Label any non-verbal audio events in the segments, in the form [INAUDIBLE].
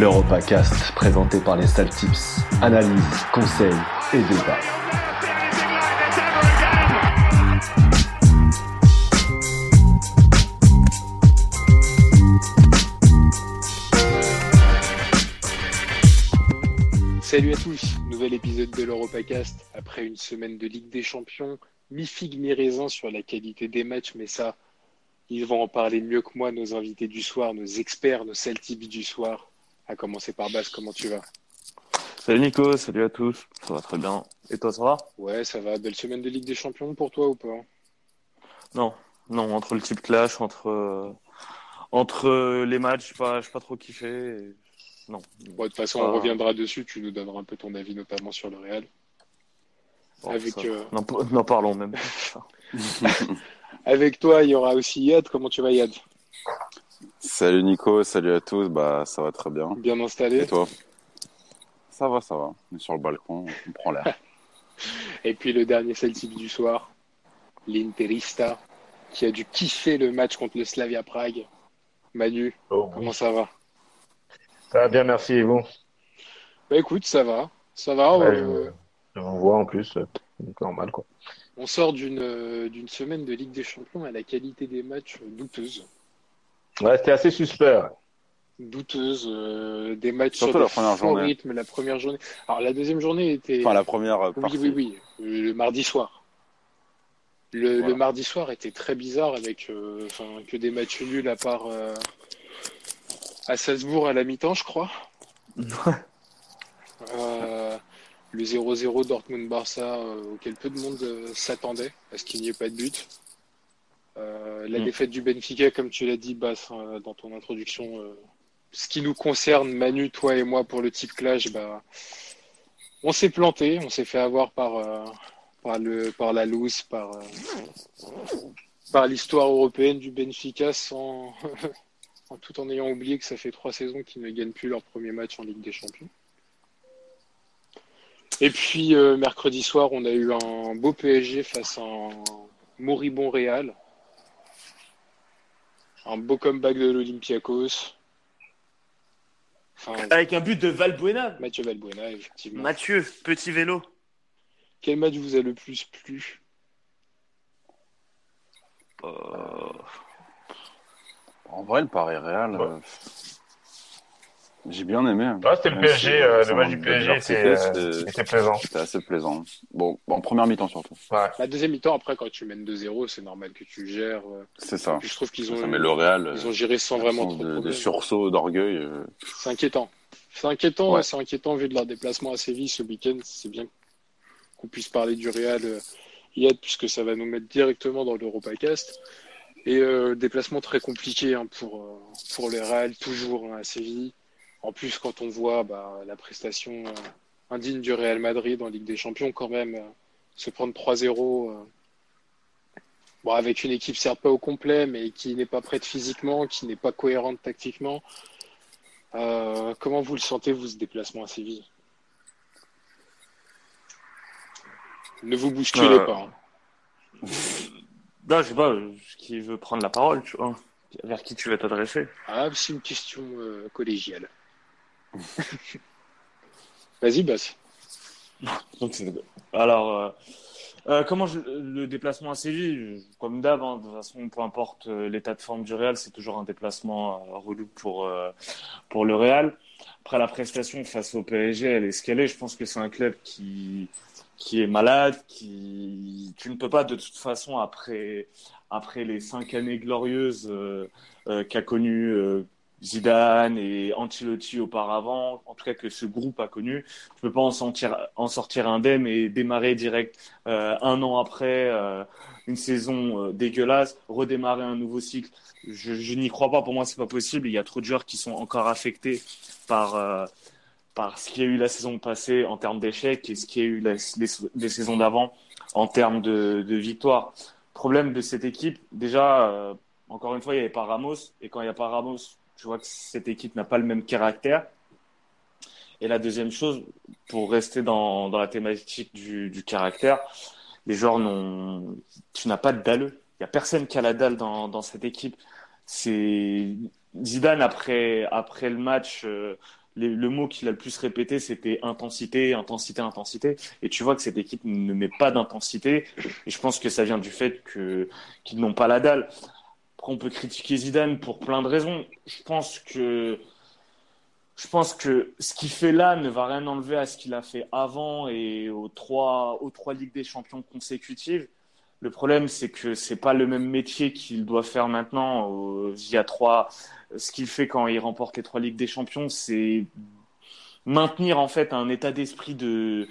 l'EuropaCast présenté par les Saltips. Analyse, conseils et débat. Salut à tous, nouvel épisode de l'EuropaCast. Après une semaine de Ligue des Champions, mi-figue, mi-raisin sur la qualité des matchs, mais ça, ils vont en parler mieux que moi, nos invités du soir, nos experts, nos Celtics du soir. À commencer par Basse, comment tu vas? Salut Nico, salut à tous, ça va très bien. Et toi, ça va? Ouais, ça va. Belle semaine de Ligue des Champions pour toi ou pas? Non, non, entre le type clash, entre, euh, entre les matchs, je pas, pas trop kiffé. Non. de toute façon, on reviendra dessus, tu nous donneras un peu ton avis, notamment sur le Real. Avec, euh, N'en parlons même. [LAUGHS] Avec toi, il y aura aussi Yad. Comment tu vas, Yad? Salut Nico, salut à tous. Bah, ça va très bien. Bien installé. Et toi? Ça va, ça va. On est sur le balcon, on prend l'air. [LAUGHS] Et puis le dernier Celtic du soir, l'Interista, qui a dû kiffer le match contre le Slavia Prague. Manu, oh, comment ça va? Ça va bien, merci. Et vous? Bah écoute, ça va. Ça va. Euh, je, vous vois en plus, normal quoi. On sort d'une d'une semaine de Ligue des Champions à la qualité des matchs douteuse. Ouais, c'était assez suspect. Douteuse, euh, des matchs Surtout sur la première journée. rythme, la première journée. Alors la deuxième journée était. Enfin la première. Euh, oui, oui, oui, le mardi soir. Le, le, mardi soir était très bizarre avec euh, que des matchs nuls à part à Salzbourg à la mi-temps, je crois. le 0-0 Dortmund-Barça auquel peu de monde s'attendait à ce qu'il n'y ait pas de but. Euh, la mm. défaite du Benfica, comme tu l'as dit, Bass, hein, dans ton introduction, euh, ce qui nous concerne, Manu, toi et moi, pour le type clash, bah, on s'est planté, on s'est fait avoir par, euh, par, le, par la loose, par, par l'histoire européenne du Benfica, sans, [LAUGHS] tout en ayant oublié que ça fait trois saisons qu'ils ne gagnent plus leur premier match en Ligue des Champions. Et puis mercredi soir, on a eu un beau PSG face à un moribond Real un beau comeback de l'Olympiakos. Avec un but de Valbuena. Mathieu Valbuena, effectivement. Mathieu, petit vélo. Quel match vous a le plus plu? Euh, En vrai, le Paris Real. Euh, j'ai bien aimé. Ouais, c'était le PSG, euh, le match du PSG, c'était plaisant. C'était assez plaisant. Bon, en première mi-temps surtout. La deuxième mi-temps, après, quand tu mènes 2-0, c'est normal que tu gères. Euh. C'est ça. je trouve qu'ils ont, mais le Real, ils ont géré sans vraiment trop de, de sursauts d'orgueil. Euh. C'est inquiétant. C'est inquiétant, c'est inquiétant vu de leur déplacement à Séville ce week-end. C'est bien qu'on puisse parler du Real hier, puisque ça va nous mettre directement dans l'EuropaCast. Et déplacement très compliqué hein, pour, pour le Real, toujours hein, à Séville. En plus, quand on voit bah, la prestation euh, indigne du Real Madrid en Ligue des Champions, quand même, euh, se prendre 3-0 euh, bon, avec une équipe certes pas au complet, mais qui n'est pas prête physiquement, qui n'est pas cohérente tactiquement. comment vous le sentez, vous, ce déplacement à Séville? Ne vous bousculez pas. Hein. [LAUGHS] Non, je sais pas, qui veut prendre la parole, tu vois. Vers qui tu vas t'adresser Ah, c'est une question collégiale. [LAUGHS] Vas-y, Bass. Alors, euh, euh, comment le déplacement à Séville Comme d'hab, hein, de toute façon, peu importe euh, l'état de forme du Real, c'est toujours un déplacement relou pour, pour le Real. Après, la prestation face au PSG, elle est ce qu'elle est. Je pense que c'est un club qui, qui est malade, qui tu ne peux pas de toute façon après après les cinq années glorieuses qu'a connu Zidane et Ancelotti auparavant, en tout cas que ce groupe a connu. Je peux pas en, sortir, en sortir indemne et démarrer direct euh, un an après euh, une saison euh, dégueulasse, redémarrer un nouveau cycle. Je, je n'y crois pas. Pour moi, c'est pas possible. Il y a trop de joueurs qui sont encore affectés par euh, par ce qu'il y a eu la saison passée en termes d'échecs et ce qu'il y a eu les, saisons d'avant en termes de, de victoires. Problème de cette équipe, déjà, encore une fois, il n'y avait pas Ramos et quand il n'y a pas Ramos, je vois que cette équipe n'a pas le même caractère. Et la deuxième chose, pour rester dans, dans la thématique du, du caractère, les joueurs n'ont, tu n'as pas de dalleux. Il y a personne qui a la dalle dans, dans cette équipe. C'est Zidane après après le match. Euh, le mot qu'il a le plus répété, c'était intensité, intensité, intensité. Et tu vois que cette équipe ne met pas d'intensité. Et je pense que ça vient du fait qu'ils n'ont pas la dalle. Après, on peut critiquer Zidane pour plein de raisons. Je pense que je pense que ce qu'il fait là ne va rien enlever à ce qu'il a fait avant et aux trois, aux trois Ligues des Champions consécutives. Le problème, c'est que c'est pas le même métier qu'il doit faire maintenant via trois. Ce qu'il fait quand il remporte les trois Ligues des Champions, c'est maintenir en fait un état d'esprit de,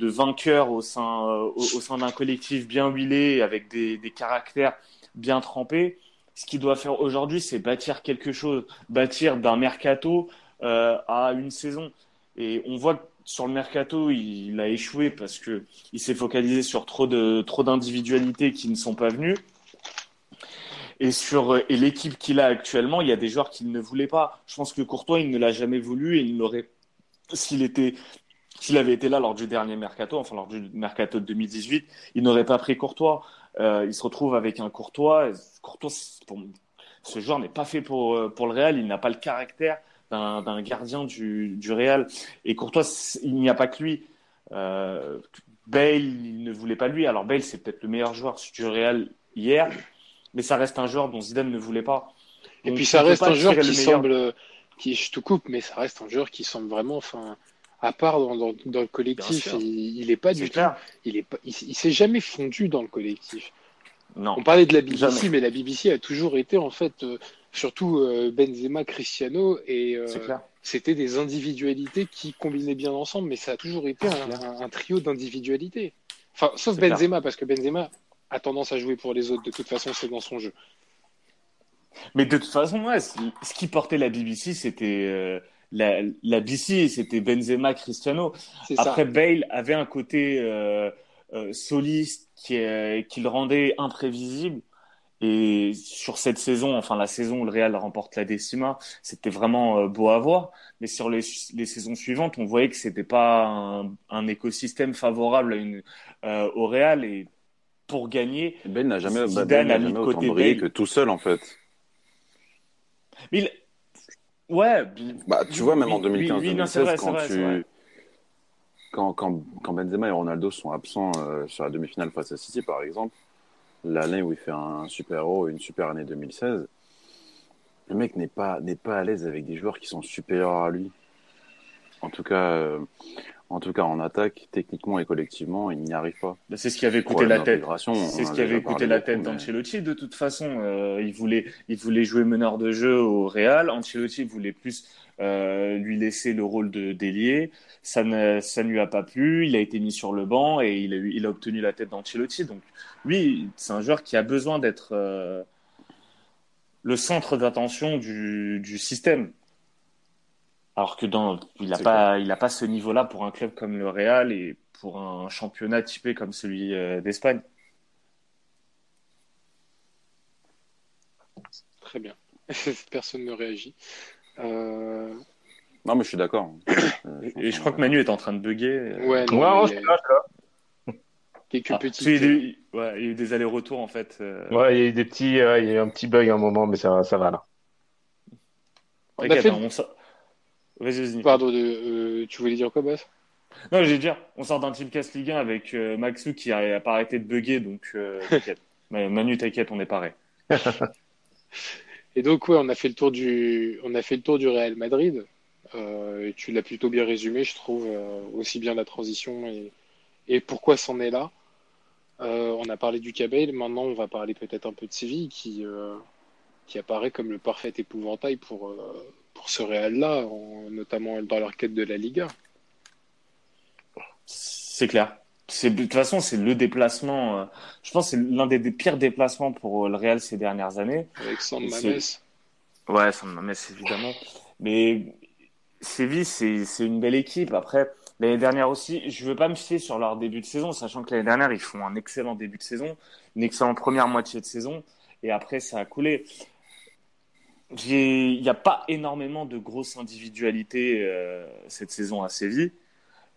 vainqueur au sein, au, sein d'un collectif bien huilé avec des, caractères bien trempés ce qu'il doit faire aujourd'hui, c'est bâtir quelque chose, bâtir d'un mercato euh, à une saison. Et on voit sur le mercato, il, a échoué parce que il s'est focalisé sur trop de trop d'individualités qui ne sont pas venues. Et sur et l'équipe qu'il a actuellement, il y a des joueurs qu'il ne voulait pas. Je pense que Courtois, il ne l'a jamais voulu et il n'aurait s'il était s'il avait été là lors du dernier mercato, enfin lors du mercato de 2018, il n'aurait pas pris Courtois. Euh, il se retrouve avec un Courtois. Courtois, ce joueur n'est pas fait pour, euh, pour le Real. Il n'a pas le caractère d'un gardien du, du Real. Et Courtois, il n'y a pas que lui. Euh, Bale, il ne voulait pas lui. Alors Bale, c'est peut-être le meilleur joueur du Real hier, mais ça reste un joueur dont Zidane ne voulait pas. Et puis ça reste un joueur qui semble, qui je te coupe, mais ça reste un joueur qui semble vraiment, enfin, à part dans, dans, le collectif, il, n'est pas du tout, il est il, s'est jamais fondu dans le collectif. Non. On parlait de la BBC, mais la BBC a toujours été en fait, euh, surtout euh, Benzema, Cristiano, et euh, c'était des individualités qui combinaient bien ensemble, mais ça a toujours été un, trio d'individualités. Enfin, sauf Benzema, parce que Benzema a tendance à jouer pour les autres. De toute façon, c'est dans son jeu. Mais de toute façon, ouais, ce qui portait la BBC, c'était la, la BC, c'était Benzema, Cristiano. Après, Bale avait un côté euh, euh, soliste qui, qui le rendait imprévisible. Et sur cette saison, enfin la saison où le Real remporte la décima, c'était vraiment euh, beau à voir. Mais sur les, les saisons suivantes, on voyait que c'était pas un, un, écosystème favorable à une, euh, au Real. Et pour gagner, Ben n'a jamais, ben n'a jamais autant brillé que tout seul en fait. Mais il, Ouais. Bah, tu vois, même en 2015-2016, quand tu. Quand, quand, quand, Benzema et Ronaldo sont absents euh, sur la demi-finale face à City, par exemple, l'année où il fait un super héros, une super année 2016, le mec n'est pas, n'est pas à l'aise avec des joueurs qui sont supérieurs à lui. En tout cas, euh, en tout cas, en attaque, techniquement et collectivement, il n'y arrive pas. Bah, c'est ce qui avait coûté la tête. C'est ce qui avait coûté la tête d'Ancelotti. De toute façon, euh, il voulait, il voulait jouer meneur de jeu au Real. Ancelotti voulait plus euh, lui laisser le rôle de délier. Ça ne, ça ne lui a pas plu. Il a été mis sur le banc et il a, il a obtenu la tête d'Ancelotti. Donc, oui, c'est un joueur qui a besoin d'être euh, le centre d'attention du, du système. Alors que dans, il n'a pas, il a pas ce niveau-là pour un club comme le Real et pour un championnat typé comme celui euh, d'Espagne. Très bien. [LAUGHS] Personne ne réagit. Euh, non, mais je suis d'accord. [COUGHS] et je crois que Manu est en train de bugger. Ouais, non, ouais, Quelques ah, petits. Il, y a eu des allers-retours en fait. Euh. Ouais, il y a eu des petits, il y a eu un petit bug à un moment, mais ça, ça va là. On a fait... Hein, Vas-y, Pardon, euh, tu voulais dire quoi, Bass Non, j'ai dire, on sort d'un Teamcast Ligue 1 avec euh, Maxou qui n'a pas arrêté de bugger, donc euh, t'inquiète. [LAUGHS] Manu, t'inquiète, on est pareil. [LAUGHS] et donc, ouais, on a fait le tour du, on a fait le tour du Real Madrid. et tu l'as plutôt bien résumé, je trouve, aussi bien la transition et, et pourquoi c'en est là. on a parlé du Cabel, maintenant on va parler peut-être un peu de Séville qui, qui apparaît comme le parfait épouvantail pour, pour ce Real-là, notamment dans leur quête de la Liga. C'est clair. De toute façon, c'est le déplacement. Euh, je pense que c'est l'un des, pires déplacements pour euh, le Real ces dernières années. Avec San Mames. Ouais, San Mames, évidemment. Mais Séville, c'est une belle équipe. Après, l'année dernière aussi, je veux pas me fier sur leur début de saison, sachant que l'année dernière, ils font un excellent début de saison, une excellente première moitié de saison, et après, ça a coulé il n'y a pas énormément de grosses individualités euh, cette saison à Séville.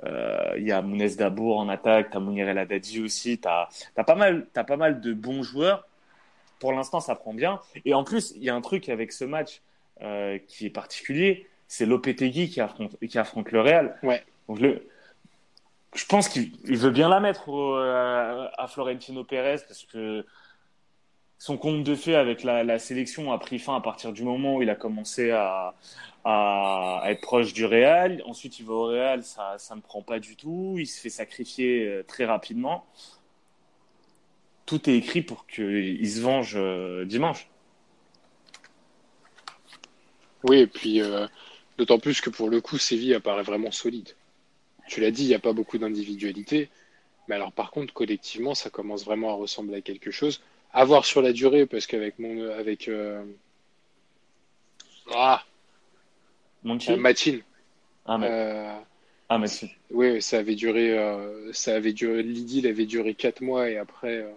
Euh, il y a Mounez Dabour en attaque, tu as Mounir El Haddadi aussi, tu as, pas mal, as pas mal de bons joueurs. Pour l'instant, ça prend bien. Et en plus, il y a un truc avec ce match euh, qui est particulier, c'est Lopetegui qui affronte, qui affronte le Real. Ouais. Donc le, je pense qu'il veut bien la mettre à Florentino Pérez parce que son compte de fait avec la, sélection a pris fin à partir du moment où il a commencé à, être proche du Real. Ensuite, il va au Real, ça, ça ne prend pas du tout. Il se fait sacrifier euh, très rapidement. Tout est écrit pour qu'il se venge euh, dimanche. Oui, et puis euh, d'autant plus que pour le coup, Séville apparaît vraiment solide. Tu l'as dit, il n'y a pas beaucoup d'individualité. Mais alors, par contre, collectivement, ça commence vraiment à ressembler à quelque chose à voir sur la durée, parce qu'avec mon. Avec, euh... Ah euh. Ah, mais... euh... ah Machin. Oui, ça avait duré. Euh, ça avait duré. L'idylle avait duré 4 mois et après. Euh,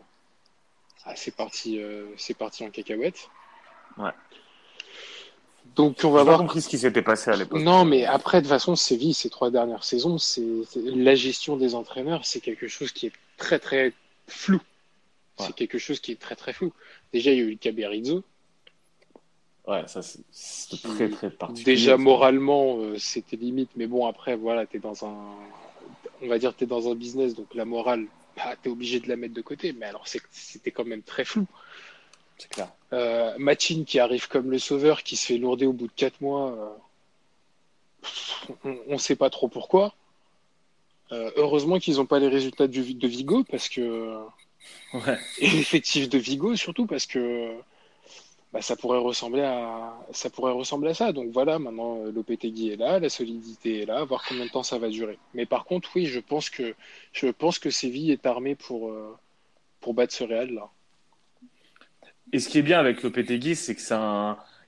ah, c'est parti, c'est parti en cacahuète. Ouais. Donc on va voir. Compris ce qui s'était passé à l'époque. Non, mais après de toute façon, Séville ces trois dernières saisons, c'est la gestion des entraîneurs, c'est quelque chose qui est très très flou. C'est quelque chose qui est très très flou. Déjà, il y a eu le Caberizzo. Ouais, ça c'est très très particulier. Déjà moralement, euh, c'était limite, mais bon après voilà, t'es dans un, on va dire t'es dans un business, donc la morale, bah, t'es obligé de la mettre de côté. Mais alors c'était quand même très flou. C'est clair. Euh, Machin qui arrive comme le sauveur, qui se fait lourder au bout de 4 mois, euh, on ne sait pas trop pourquoi. Euh, heureusement qu'ils n'ont pas les résultats du, de Vigo parce que Et l'effectif de Vigo surtout parce que bah, ça pourrait ressembler à ça pourrait ressembler à ça. Donc voilà, maintenant euh, l'OPTGui est là, la solidité est là, voir combien de temps ça va durer. Mais par contre, oui, je pense que je pense que Séville est armé pour euh, pour battre ce Real là. Et ce qui est bien avec Lopetegui, c'est que c'est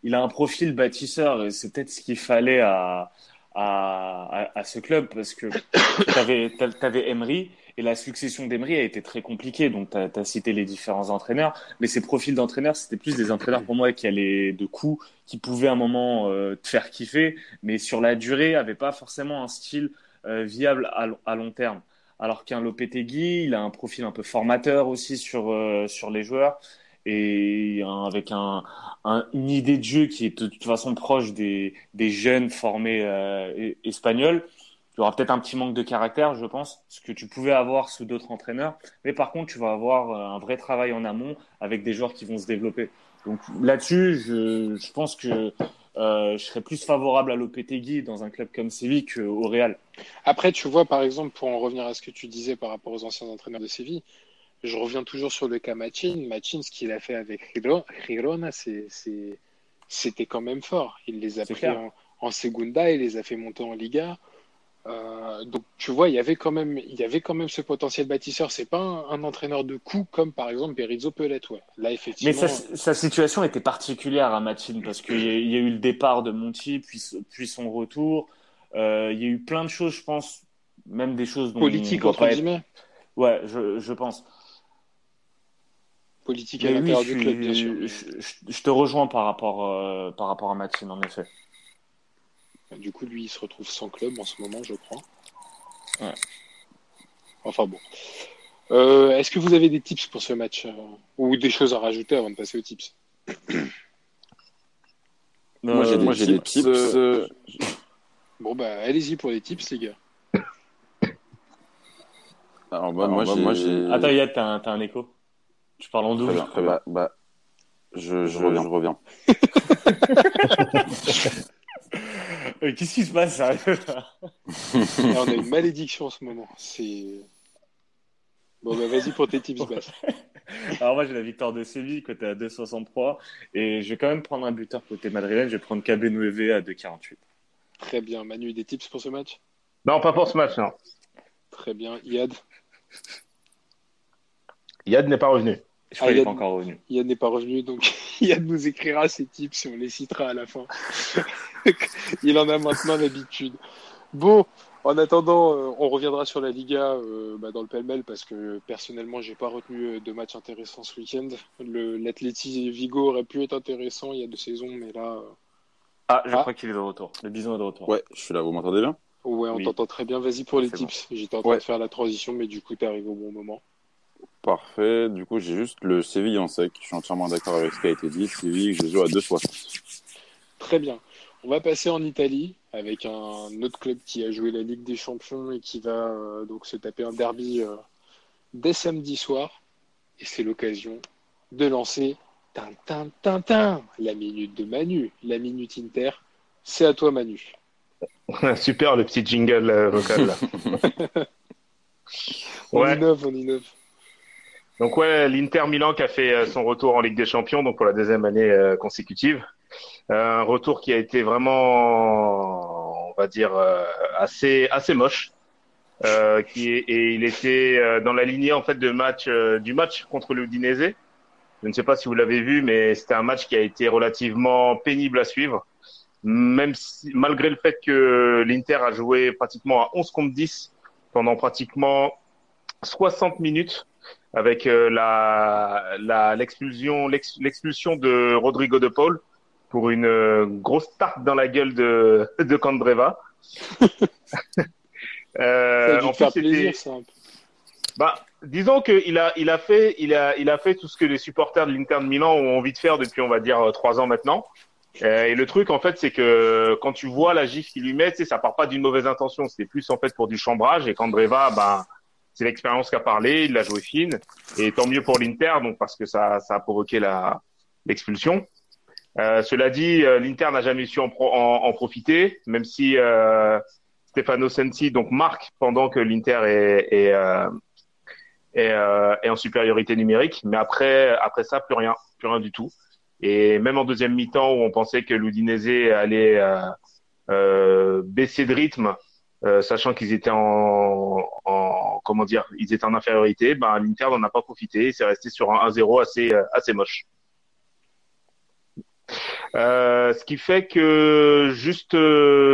il a un profil bâtisseur et c'est peut-être ce qu'il fallait à, à, à, ce club parce que [COUGHS] tu avais, avais Emery et la succession d'Emery a été très compliquée. Donc, tu as, cité les différents entraîneurs, mais ces profils d'entraîneurs, c'était plus des entraîneurs pour moi qui allaient de coups, qui pouvaient à un moment euh, te faire kiffer, mais sur la durée, n'avaient pas forcément un style euh, viable à, à, long terme. Alors qu'un Lopetegui, il a un profil un peu formateur aussi sur, euh, sur les joueurs et avec un, un, une idée de jeu qui est de toute façon proche des, jeunes formés euh, espagnols. Il y aura peut-être un petit manque de caractère, je pense, ce que tu pouvais avoir sous d'autres entraîneurs. Mais par contre, tu vas avoir euh, un vrai travail en amont avec des joueurs qui vont se développer. Donc là-dessus, je, pense que euh, je serais plus favorable à Lopetegui dans un club comme Séville qu'au Real. Après, tu vois, par exemple, pour en revenir à ce que tu disais par rapport aux anciens entraîneurs de Séville, je reviens toujours sur le cas Machin. Machin, ce qu'il a fait avec Girona, c'était quand même fort. Il les a pris en, en, Segunda, il les a fait monter en Liga. Euh, donc tu vois, il y avait quand même, il y avait quand même ce potentiel bâtisseur. C'est pas un, entraîneur de coup comme par exemple Berizzo peut l'être. Ouais. Là effectivement. Mais sa, sa, situation était particulière à Machin parce qu'il y, y, a eu le départ de Monti, puis, puis son retour. Euh, il y a eu plein de choses, je pense, même des choses politiques entre guillemets. Ouais, je, je pense politique à l'intérieur du club, bien sûr. Je, te rejoins par rapport, euh, par rapport à Maxime, en effet. Du coup, lui, il se retrouve sans club en ce moment, je crois. Ouais. Enfin bon. Euh, Est-ce que vous avez des tips pour ce match euh, Ou des choses à rajouter avant de passer aux tips? [COUGHS] Moi, j'ai des, des, tips. Euh, [COUGHS] bon, bah, allez-y pour les tips, les gars. Alors, [COUGHS] bah, Alors, moi, moi j'ai. Attends, Yad, t'as un, un écho? Tu parles en double. Bah, bah, je, je, reviens. Je reviens. [LAUGHS] Qu'est-ce qui se passe [LAUGHS] On a une malédiction en ce moment. C'est. Bon, bah vas-y pour tes tips, Bass. [LAUGHS] Alors, moi, j'ai la victoire de Séville côté à 2,63. Et je vais quand même prendre un buteur côté madrilène. Je vais prendre KB à 2,48. Très bien. Manu, des tips pour ce match? Non, pas pour ce match, non. Très bien. Yad? Yad n'est pas revenu. Je crois ah, n'est pas encore revenu. Yann n'est pas revenu, donc [LAUGHS] Yann nous écrira ses tips si on les citera à la fin. [LAUGHS] il en a maintenant l'habitude. Bon, En attendant, euh, on reviendra sur la Liga euh, bah, dans le pêle-mêle parce que personnellement, j'ai pas retenu de match intéressant ce week-end. L'Atleti Vigo aurait pu être intéressant il y a deux saisons, mais là. Ah, je ah. crois qu'il est de retour. Le bison est de retour. Ouais, je suis là. Vous m'entendez bien? Ouais, on t'entend très bien. Vas-y pour les tips. J'étais en train de faire la transition, mais du coup, tu arrives au bon moment. Parfait. Du coup, j'ai juste le Séville en sec. Je suis entièrement d'accord avec ce qui a été dit. Séville, je joue à 2,60. Très bien. On va passer en Italie avec un autre club qui a joué la Ligue des Champions et qui va euh, donc se taper un derby euh, dès samedi soir. Et c'est l'occasion de lancer tin, la minute de Manu, la minute Inter. C'est à toi, Manu. [LAUGHS] Super le petit jingle euh, vocal là. [LAUGHS] on innove, on innove. Donc ouais, l'Inter Milan qui a fait euh, son retour en Ligue des Champions, donc pour la deuxième année euh, consécutive. un retour qui a été vraiment, on va dire, assez assez moche. et il était dans la lignée en fait de match du match contre l'Udinese. Je ne sais pas si vous l'avez vu, mais c'était un match qui a été relativement pénible à suivre même si, malgré le fait que l'Inter a joué pratiquement à 11 contre 10 pendant pratiquement 60 minutes avec euh, la l'expulsion l'expulsion de Rodrigo de Paul pour une euh, grosse tarte dans la gueule de de Candreva. [LAUGHS] euh, ça a en plaisir, ça. Bah, disons qu'il a, il a fait, il a, il a fait tout ce que les supporters de l'Inter de Milan ont envie de faire depuis, on va dire, trois ans maintenant. Euh, et le truc, en fait, c'est que quand tu vois la gifle qu'il lui met, tu sais, ça part pas d'une mauvaise intention. C'est plus, en fait, pour du chambrage. Et qu'Andreva, ben, c'est l'expérience qui a parlé. Il l'a joué fine. Et tant mieux pour l'Inter, donc, parce que ça, ça a provoqué l'expulsion. Euh, cela dit, euh, l'Inter n'a jamais su en, en, profiter, même si euh, Stefano Sensi donc marque pendant que l'Inter est, est, est, en supériorité numérique. Mais après, après ça, plus rien, plus rien du tout. Et même en deuxième mi-temps, où on pensait que l'Udinese allait baisser de rythme, sachant qu'ils étaient en, en, comment dire, ils étaient en infériorité, ben l'Inter n'en a pas profité. C'est resté sur un 1-0 assez assez moche. Euh, ce qui fait que juste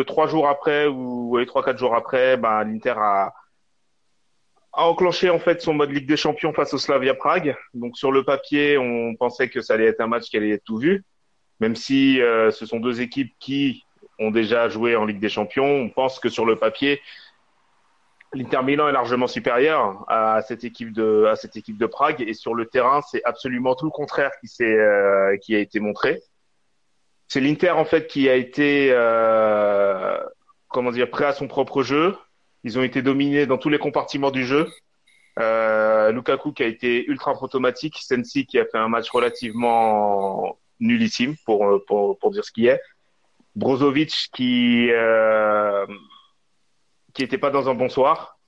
trois jours après ou trois quatre jours après, ben l'Inter a a enclenché en fait son mode Ligue des Champions face au Slavia Prague. Donc sur le papier, on pensait que ça allait être un match qui allait être tout vu, même si euh, ce sont deux équipes qui ont déjà joué en Ligue des Champions. On pense que sur le papier, l'Inter Milan est largement supérieur à cette équipe de Prague et sur le terrain, c'est absolument tout le contraire qui euh, a été montré. C'est l'Inter en fait qui a été euh, comment dire prêt à son propre jeu, ils ont été dominés dans tous les compartiments du jeu. Euh, Lukaku qui a été ultra automatique, Sensi qui a fait un match relativement nullissime pour pour, pour dire ce qui est, Brozovic qui euh, qui était pas dans un bon soir.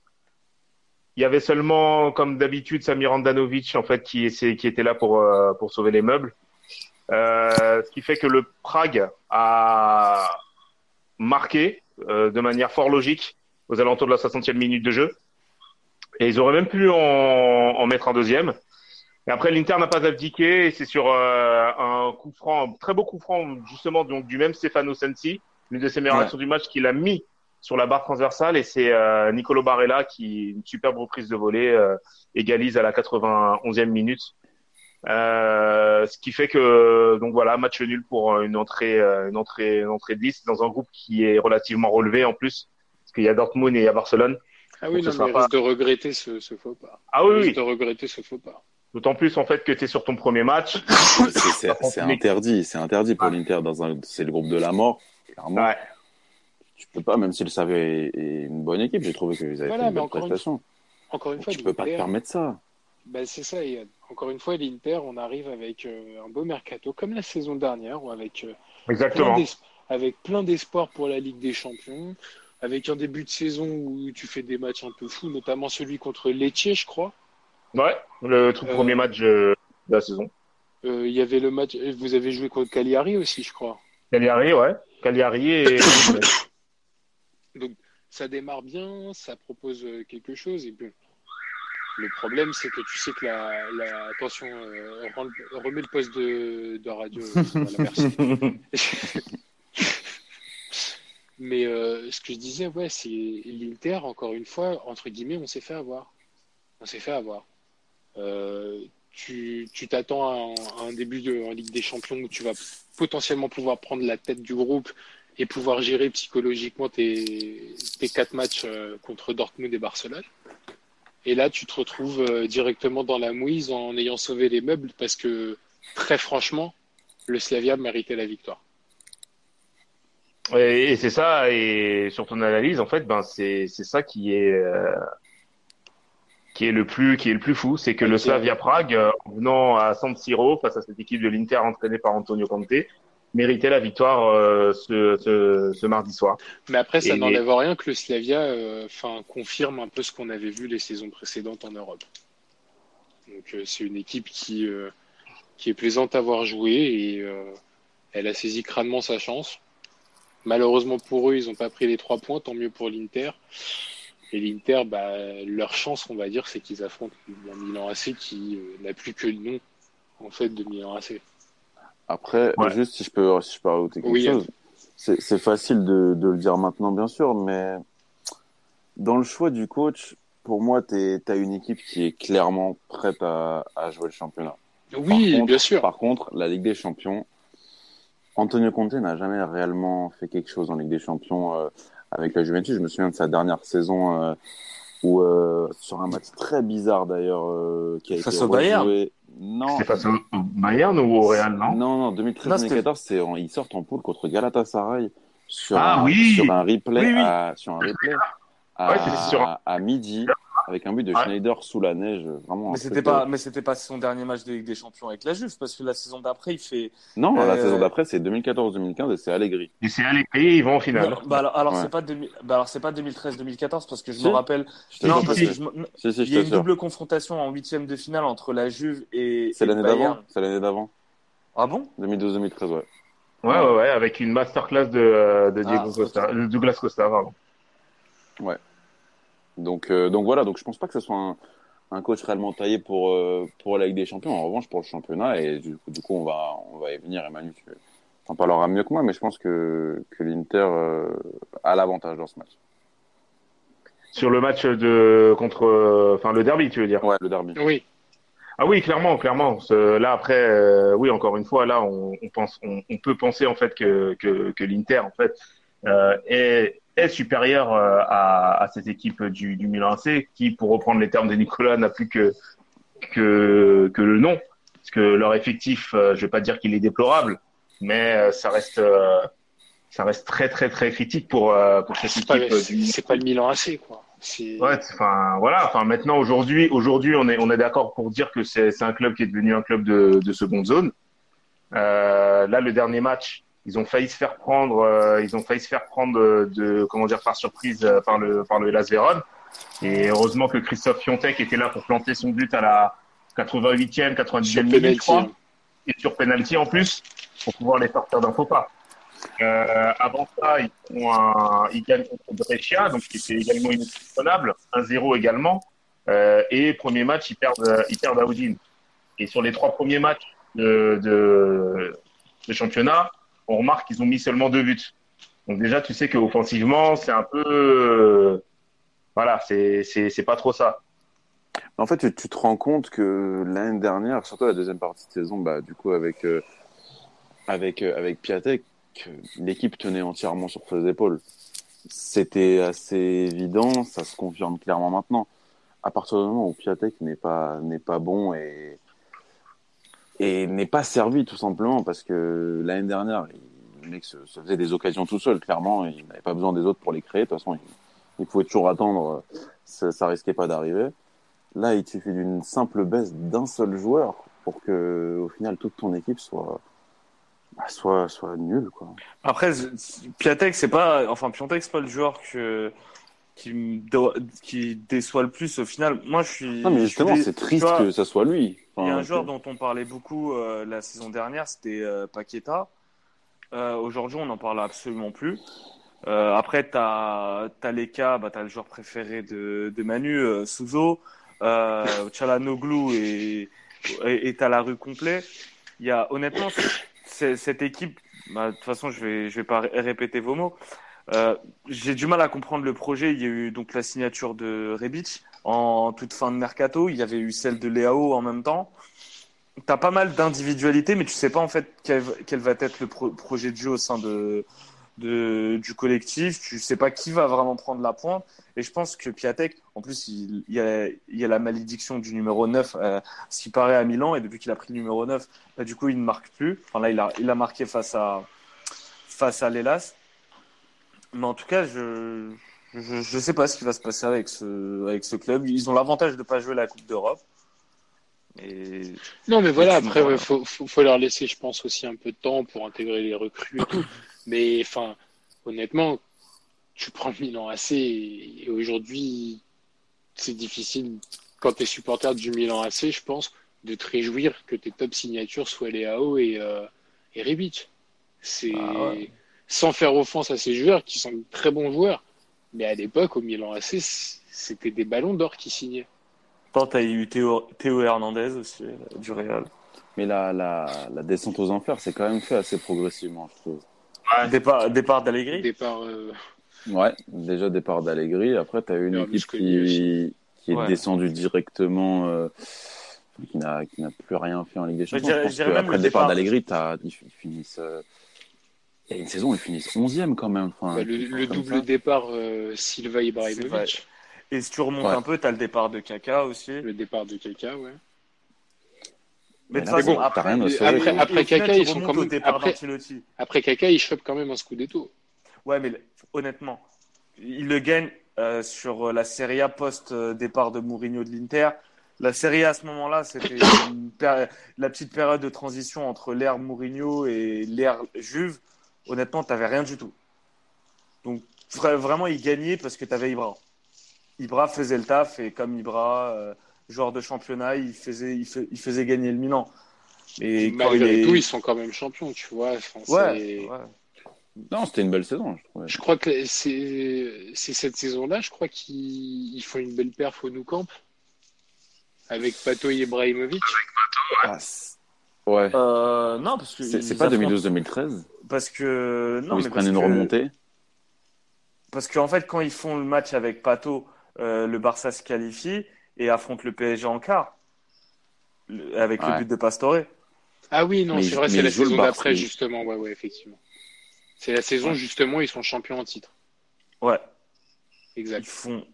Il y avait seulement, comme d'habitude, Samir Andanovic en fait qui était là pour euh, sauver les meubles. Euh, ce qui fait que le Prague a marqué euh, de manière fort logique aux alentours de la 60e minute de jeu. Et ils auraient même pu en mettre un deuxième. Et après, l'Inter n'a pas abdiqué et c'est sur euh, un coup franc, un très beau coup franc, justement, donc du même Stefano Sensi, l'une de ses meilleures actions du match, qu'il a mis sur la barre transversale et c'est euh, Nicolo Barella qui, une superbe reprise de volée, euh, égalise à la 91e minute. Euh, ce qui fait que donc voilà match nul pour une entrée une entrée une entrée de 10 dans un groupe qui est relativement relevé en plus parce qu'il y a Dortmund et il y a Barcelone. Ah oui, non, mais risque de regretter ce, ce, faux pas. Ah oui, oui. de regretter ce faux pas. D'autant plus en fait que tu es sur ton premier match. [LAUGHS] c'est interdit, c'est interdit pour l'Inter dans un, c'est le groupe de la mort, clairement. Ouais. Tu peux pas, même si le Savoie est, une bonne équipe, j'ai trouvé qu'ils avaient fait une bonne prestation. encore une fois, tu peux pas te permettre ça. Ben, c'est ça. Et encore une fois, l'Inter, on arrive avec euh, un beau mercato, comme la saison dernière, ou avec euh, Exactement. avec plein d'espoir pour la Ligue des Champions avec un début de saison où tu fais des matchs un peu fous, notamment celui contre Lecce, je crois. Ouais, le tout premier euh, match de la saison. Euh, il y avait le match. Vous avez joué contre Cagliari aussi, je crois. Cagliari, ouais. Cagliari et. [COUGHS] Donc ça démarre bien, ça propose euh, quelque chose et Le problème, c'est que tu sais que la, la attention, euh, remets le poste de, de radio. voilà, merci. [LAUGHS] Mais euh, ce que je disais, ouais, c'est l'Inter, encore une fois, entre guillemets, on s'est fait avoir. On s'est fait avoir. Euh, tu t'attends à, un début de, en Ligue des Champions où tu vas potentiellement pouvoir prendre la tête du groupe et pouvoir gérer psychologiquement tes, tes quatre matchs euh, contre Dortmund et Barcelone. Et là, tu te retrouves euh, directement dans la mouise en ayant sauvé les meubles parce que, très franchement, le Slavia méritait la victoire. Et, c'est ça, et sur ton analyse, en fait, ben c'est ça qui est qui est le plus qui est le plus fou, c'est que le Slavia Prague, euh, en venant à San Siro face à cette équipe de l'Inter entraînée par Antonio Conte, méritait la victoire euh, ce, ce, ce, mardi soir. Mais après, ça n'enlève rien que le Slavia enfin confirme un peu ce qu'on avait vu les saisons précédentes en Europe. Donc c'est une équipe qui qui est plaisante à voir jouer et elle a saisi crânement sa chance. Malheureusement pour eux, ils n'ont pas pris les trois points, tant mieux pour l'Inter. Et l'Inter, bah, leur chance, on va dire, c'est qu'ils affrontent un Milan AC qui euh, n'a plus que le nom en fait de Milan AC. Après, juste si je peux, si je peux rajouter quelque chose, c'est facile de, de, le dire maintenant, bien sûr, mais dans le choix du coach, pour moi, tu as une équipe qui est clairement prête à, à jouer le championnat. Oui, bien sûr. Par contre, la Ligue des Champions, Antonio Conte n'a jamais réellement fait quelque chose en Ligue des Champions euh, avec la Juventus. Je me souviens de sa dernière saison euh, où euh, sur un match très bizarre d'ailleurs qui a face été au Bayern. Non. C'est face au Bayern ou au Real, non Non, non, 2013-2014, c'est ils sortent en poule contre Galatasaray sur ah, un, oui. sur un replay À, sur un replay à, à midi avec un but de Schneider sous la neige, vraiment. Mais c'était pas, mais c'était pas son dernier match de Ligue des Champions avec la Juve, parce que la saison d'après, il fait. Non, la euh, saison d'après, c'est 2014-2015 et c'est Allegri. Et c'est Allegri, ils vont en finale. bah alors, alors c'est pas, bah alors c'est pas 2013-2014 parce que je me rappelle. non, parce que je... il y a une double confrontation en huitième de finale entre la Juve et. C'est l'année d'avant. C'est l'année d'avant. Ah bon? 2012-2013, ouais. Ouais, ouais, ouais, avec une masterclass de, euh, de Diego ah, Costa, Douglas Costa, pardon. Ouais. Donc, euh, donc voilà, donc je pense pas que ce soit un, un coach réellement taillé pour, euh, pour la Ligue des Champions. En revanche, pour le championnat, et du, du coup, on va, on va y venir, Emmanuel, tu en parleras mieux que moi, mais je pense que, que l'Inter euh, a l'avantage dans ce match. Sur le match de contre, enfin le derby, tu veux dire? Ouais, le derby. Oui. Ah oui, clairement, clairement. Là après, oui, encore une fois, là, on, on pense, on, on, peut penser en fait que que, que l'Inter en fait est est supérieur euh, à, à, cette équipe du, du Milan AC, qui, pour reprendre les termes de Nicolas, n'a plus que, que, que le nom. Parce que leur effectif, euh, je vais pas dire qu'il est déplorable, mais euh, ça reste, ça reste très, très, très critique pour, pour cette équipe. C'est pas le Milan AC, quoi. Ouais, enfin voilà. Enfin maintenant aujourd'hui, aujourd'hui on est on est d'accord pour dire que c'est c'est un club qui est devenu un club de, de seconde zone. Euh, là, le dernier match, ils ont failli se faire prendre, euh, ils ont failli se faire prendre de, comment dire par surprise euh, par le par le Las Véron. Et heureusement que Christophe Fiontek était là pour planter son but à la 88e, 90e minute, je crois, et sur penalty en plus pour pouvoir les sortir d'un faux pas. Euh, avant ça, ils, font un, ils gagnent contre Brescia, donc qui était également inexplicable, 1-0 également. Euh, et premier match, ils perdent, ils perdent à Udine. Et sur les trois premiers matchs de, de, de championnat, on remarque qu'ils ont mis seulement deux buts. Donc déjà, tu sais qu'offensivement, c'est un peu, euh, voilà, c'est pas trop ça. En fait, tu, te rends compte que l'année dernière, surtout la deuxième partie de saison, bah du coup avec euh, avec euh, avec Piatek, l'équipe tenait entièrement sur ses épaules. C'était assez évident, ça se confirme clairement maintenant. À partir du moment où Piatek n'est pas n'est pas bon et et n'est pas servi tout simplement parce que l'année dernière, le mec se, faisait des occasions tout seul, clairement, il n'avait pas besoin des autres pour les créer. De toute façon, il, pouvait toujours attendre, ça, ça risquait pas d'arriver. Là, il suffit d'une simple baisse d'un seul joueur pour que, au final, toute ton équipe soit, bah, soit, soit nulle, quoi. Après, Piatek, c'est pas, enfin, Piatek, c'est pas le joueur que, qui, qui déçoit le plus au final. Moi, je suis. Non, mais justement, c'est triste que ça soit lui. il y a un joueur dont on parlait beaucoup euh, la saison dernière, c'était euh, Paqueta. Euh, Aujourd'hui, on n'en parle absolument plus. Après, tu as, as, les cas, bah, tu as le joueur préféré de, de Manu, Souzo, euh, Chalanoglu et tu as la rue complet. Il y a, honnêtement, cette équipe, bah, de toute façon, je vais, je vais pas répéter vos mots. Euh, j'ai du mal à comprendre le projet. Il y a eu donc la signature de Rebic en toute fin de mercato. Il y avait eu celle de Léao en même temps. Tu as pas mal d'individualité, mais tu sais pas en fait quel, va être le projet de jeu au sein de, du collectif. Tu sais pas qui va vraiment prendre la pointe. Et je pense que Piatek, en plus, il, il, y, a, il y, a, la malédiction du numéro 9, euh, ce qui paraît à Milan. Et depuis qu'il a pris le numéro 9, bah, du coup, il ne marque plus. Enfin là, il a, il a marqué face à, face à l'Elas. Mais en tout cas, je je je sais pas ce qui va se passer avec ce avec ce club. Ils ont l'avantage de ne pas jouer la Coupe d'Europe. Et... Non, mais voilà, après, il faut, faut, faut, leur laisser, je pense, aussi un peu de temps pour intégrer les recrues et tout. [COUGHS] Mais enfin, honnêtement, tu prends Milan AC et, aujourd'hui, c'est difficile, quand tu es supporter du Milan AC, je pense, de te réjouir que tes top signatures soient Léao et, euh, et Rebic. C'est ah sans faire offense à ces joueurs qui sont de très bons joueurs. Mais à l'époque, au Milan AC, c'était des ballons d'or qui signaient. Tant tu as eu Théo, Théo, Hernandez aussi, euh, du Real. Mais la, la, la descente aux enfers, c'est quand même fait assez progressivement, je trouve. Ouais. Départ, départ d'Allegri Départ. Euh... Ouais, déjà départ d'Allegri. Après, tu as eu une équipe qui, qui est ouais. descendue directement. Euh, qui n'a plus rien fait en Ligue des Champions. Je pense que après le départ d'Allegri, ils finissent. Euh, il y a une saison, ils finissent 11e quand même. Enfin, bah, le, le double ça. départ euh, Silva Ibrahimovic. Et si tu remontes ouais. un peu, tu as le départ de Kaka aussi. Le départ de Kaka, ouais. Mais de toute façon, après, rien après, après Kaka, ils sont quand même. Après, après Kaka, ils chopent quand même un Scudetto. Ouais, mais honnêtement, ils le gagnent euh, sur la Serie A post-départ de Mourinho de l'Inter. La Serie A à ce moment-là, c'était la petite période de transition entre l'ère Mourinho et l'ère Juve honnêtement, tu n'avais rien du tout. Donc, vraiment, il gagnait parce que tu avais Ibra. Ibra faisait le taf et comme Ibra, euh, joueur de championnat, il faisait, il, fait, il faisait gagner le Milan. Et malgré il est... tout, ils sont quand même champions, tu vois. Enfin, ouais, ouais. Non, c'était une belle saison. Je, je crois que c'est cette saison-là, je crois qu'ils font une belle perf au Nou Camp avec Pato et Ibrahimovic. Avec Pato, ouais. Ah, ouais. Euh, non, parce que c'est pas 2012-2013. Parce que non, ils mais prennent une que... remontée. Parce qu'en fait, quand ils font le match avec Pato, euh, le Barça se qualifie et affronte le PSG en quart le... avec ouais. le but de Pastore. Ah oui, non, c'est vrai, c'est la saison d'après justement. Ouais, ouais, effectivement. C'est la saison ouais. justement, ils sont champions en titre. Ouais. Exact. Ils font,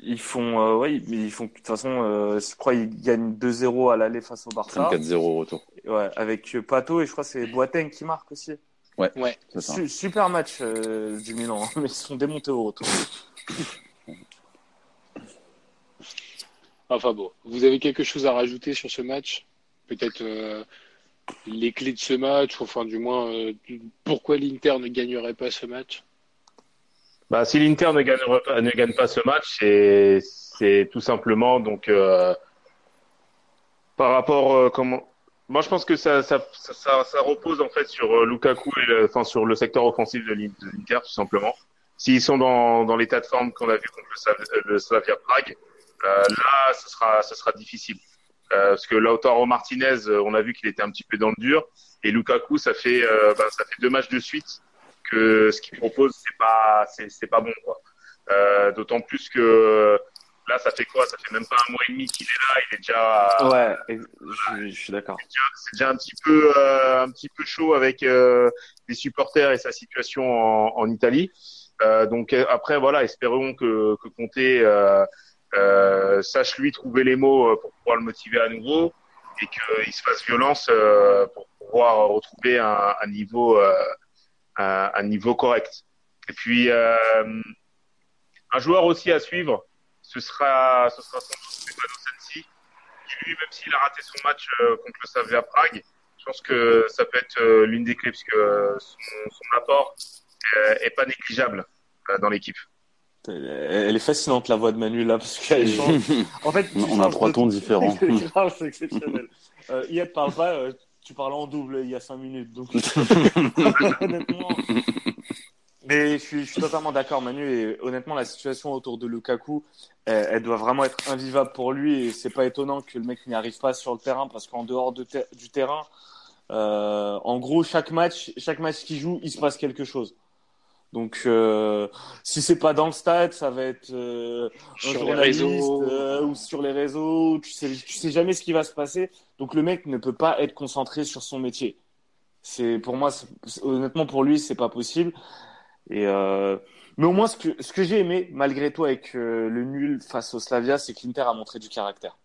ils font, euh, ouais, mais ils font de toute façon, euh, je crois ils gagnent 2-0 à l'aller face au Barça. 4-0 au retour. Ouais, avec Pato et je crois que c'est Boateng qui marque aussi. Ouais. ouais. Su super match euh, du Milan, hein, [LAUGHS] mais ils sont démontés au retour. enfin bon, vous avez quelque chose à rajouter sur ce match? Peut-être euh, les clés de ce match, enfin du moins euh, pourquoi l'Inter ne gagnerait pas ce match? Bah, si l'Inter ne gagne, ne gagne pas ce match, c'est tout simplement donc euh, par rapport euh, comment. Moi, je pense que ça, ça, ça, repose en fait sur euh, Lukaku et le, enfin sur le secteur offensif de l'Inter tout simplement. S'ils sont dans, dans l'état de forme qu'on a vu contre le, Slavia Prague, là, ce sera, ce sera difficile. Parce que Lautaro Martinez, on a vu qu'il était un petit peu dans le dur, et Lukaku, ça fait, ben, ça fait deux matchs de suite que ce qu'il propose c'est pas c'est pas bon quoi. Euh, D'autant plus que là ça fait quoi? Ça fait même pas un mois et demi qu'il est là, il est déjà ouais, je, je suis d'accord. C'est déjà, un petit peu euh, un petit peu chaud avec euh, les supporters et sa situation en, en Italie. Euh, donc après voilà, espérons que que Conte sache lui trouver les mots pour pouvoir le motiver à nouveau et qu'il se fasse violence pour pouvoir retrouver un, un niveau à un niveau correct. Et puis, euh, un joueur aussi à suivre, ce sera, ce sera sans doute Stefano Sensi, qui lui, même s'il a raté son match euh, contre le Slavia Prague, je pense que ça peut être euh, l'une des clés, parce que son, son apport euh, est pas négligeable euh, dans l'équipe. Elle est fascinante la voix de Manu là parce qu'elle [LAUGHS] change. En fait, on a trois tons différents. [LAUGHS] c'est exceptionnel. Euh, Yed parle pas, euh, tu parlais en double il y a 5 minutes. Donc, [LAUGHS] honnêtement. Mais je suis, je suis totalement d'accord, Manu. Et honnêtement, la situation autour de Lukaku, elle, elle doit vraiment être invivable pour lui. Et c'est pas étonnant que le mec n'y arrive pas sur le terrain parce qu'en dehors de ter du terrain, euh, en gros, chaque match, chaque match qu'il joue, il se passe quelque chose. Donc, euh, si c'est pas dans le stade, ça va être euh, un Sur les réseaux. euh, ou sur les réseaux. Tu sais, tu sais jamais ce qui va se passer. Donc, le mec ne peut pas être concentré sur son métier. C'est pour moi, honnêtement, pour lui, c'est pas possible. Et euh, mais au moins, ce que ce que j'ai aimé malgré tout avec le nul face au Slavia, c'est que l'Inter a montré du caractère.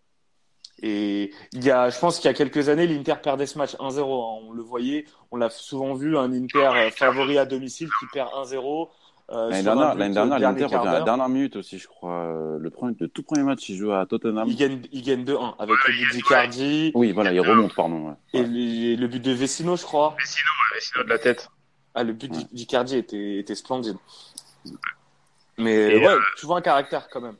Et il y a, je pense qu'il y a quelques années, l'Inter perdait ce match 1-0. hein. On le voyait, on l'a souvent vu, un Inter euh, favori à domicile qui perd 1-0. euh, L'année dernière, l'année dernière, dernier l'Inter revient à la dernière minute aussi, je crois. Euh, Le, premier, le tout premier match, il joue à Tottenham. Il gagne, il gagne 2-1 avec le but d'Icardi Oui, voilà, il remonte, pardon. ouais. et le, le but de Vecino, je crois. Mais sinon de la tête. Ah, le but Ouais. d'Icardi était, était splendide. Mais Et, ouais, tu vois un caractère quand même.